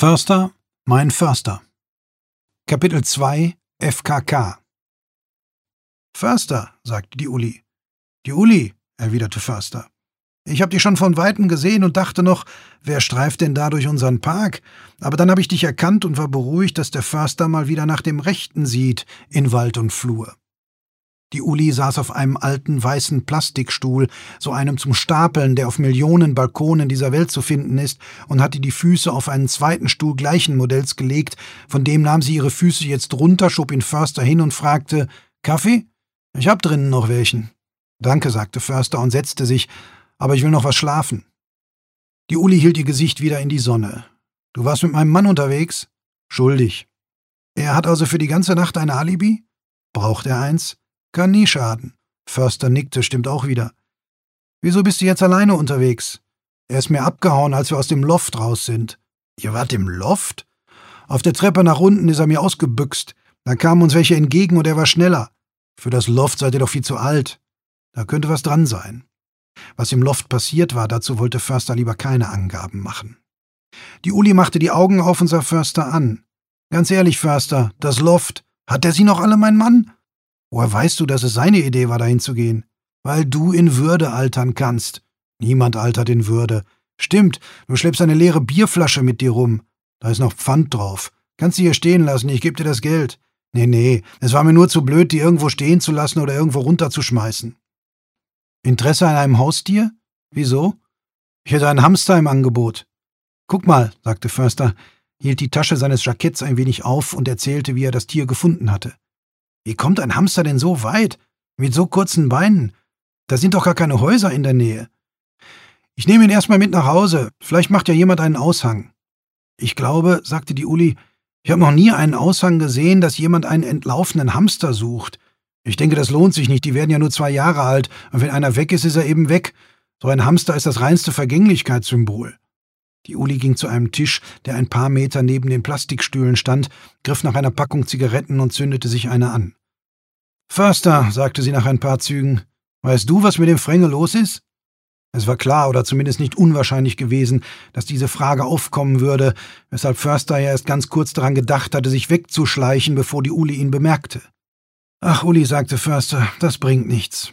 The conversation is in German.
Förster, mein Förster. Kapitel 2 FKK Förster, sagte die Uli. Die Uli, erwiderte Förster. Ich hab dich schon von weitem gesehen und dachte noch, wer streift denn da durch unseren Park? Aber dann habe ich dich erkannt und war beruhigt, dass der Förster mal wieder nach dem Rechten sieht in Wald und Flur. Die Uli saß auf einem alten weißen Plastikstuhl, so einem zum Stapeln, der auf Millionen Balkonen dieser Welt zu finden ist, und hatte die Füße auf einen zweiten Stuhl gleichen Modells gelegt, von dem nahm sie ihre Füße jetzt runter, schob ihn Förster hin und fragte Kaffee? Ich hab drinnen noch welchen. Danke, sagte Förster und setzte sich, aber ich will noch was schlafen. Die Uli hielt ihr Gesicht wieder in die Sonne. Du warst mit meinem Mann unterwegs? Schuldig. Er hat also für die ganze Nacht ein Alibi? Braucht er eins? Kann nie schaden. Förster nickte, stimmt auch wieder. Wieso bist du jetzt alleine unterwegs? Er ist mir abgehauen, als wir aus dem Loft raus sind. Ihr wart im Loft? Auf der Treppe nach unten ist er mir ausgebüxt. Da kamen uns welche entgegen und er war schneller. Für das Loft seid ihr doch viel zu alt. Da könnte was dran sein. Was im Loft passiert war, dazu wollte Förster lieber keine Angaben machen. Die Uli machte die Augen auf und sah Förster an. Ganz ehrlich, Förster, das Loft, hat er sie noch alle, mein Mann? Woher weißt du, dass es seine Idee war, dahin zu gehen? Weil du in Würde altern kannst. Niemand altert in Würde. Stimmt, du schleppst eine leere Bierflasche mit dir rum. Da ist noch Pfand drauf. Kannst sie hier stehen lassen, ich geb dir das Geld. Nee, nee, es war mir nur zu blöd, die irgendwo stehen zu lassen oder irgendwo runterzuschmeißen. Interesse an einem Haustier? Wieso? Ich hätte einen Hamster im Angebot. Guck mal, sagte Förster, hielt die Tasche seines Jacketts ein wenig auf und erzählte, wie er das Tier gefunden hatte. Wie kommt ein Hamster denn so weit? Mit so kurzen Beinen? Da sind doch gar keine Häuser in der Nähe. Ich nehme ihn erstmal mit nach Hause. Vielleicht macht ja jemand einen Aushang. Ich glaube, sagte die Uli, ich habe noch nie einen Aushang gesehen, dass jemand einen entlaufenen Hamster sucht. Ich denke, das lohnt sich nicht, die werden ja nur zwei Jahre alt, und wenn einer weg ist, ist er eben weg. So ein Hamster ist das reinste Vergänglichkeitssymbol. Die Uli ging zu einem Tisch, der ein paar Meter neben den Plastikstühlen stand, griff nach einer Packung Zigaretten und zündete sich eine an. Förster, sagte sie nach ein paar Zügen, weißt du, was mit dem Fränge los ist? Es war klar oder zumindest nicht unwahrscheinlich gewesen, dass diese Frage aufkommen würde, weshalb Förster ja erst ganz kurz daran gedacht hatte, sich wegzuschleichen, bevor die Uli ihn bemerkte. Ach, Uli, sagte Förster, das bringt nichts.